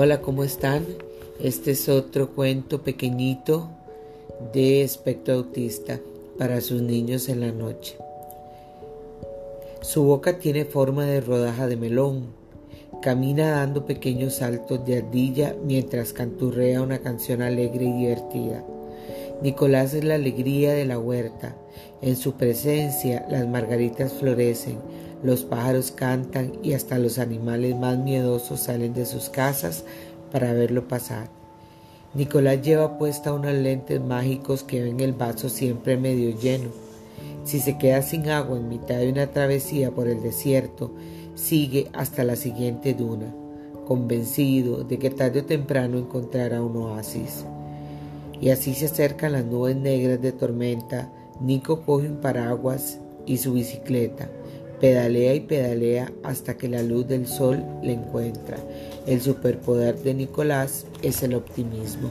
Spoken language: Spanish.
Hola, ¿cómo están? Este es otro cuento pequeñito de espectro autista para sus niños en la noche. Su boca tiene forma de rodaja de melón. Camina dando pequeños saltos de ardilla mientras canturrea una canción alegre y divertida. Nicolás es la alegría de la huerta. En su presencia las margaritas florecen, los pájaros cantan y hasta los animales más miedosos salen de sus casas para verlo pasar. Nicolás lleva puesta unos lentes mágicos que ven el vaso siempre medio lleno. Si se queda sin agua en mitad de una travesía por el desierto, sigue hasta la siguiente duna, convencido de que tarde o temprano encontrará un oasis. Y así se acercan las nubes negras de tormenta, Nico coge un paraguas y su bicicleta, Pedalea y pedalea hasta que la luz del sol le encuentra. El superpoder de Nicolás es el optimismo.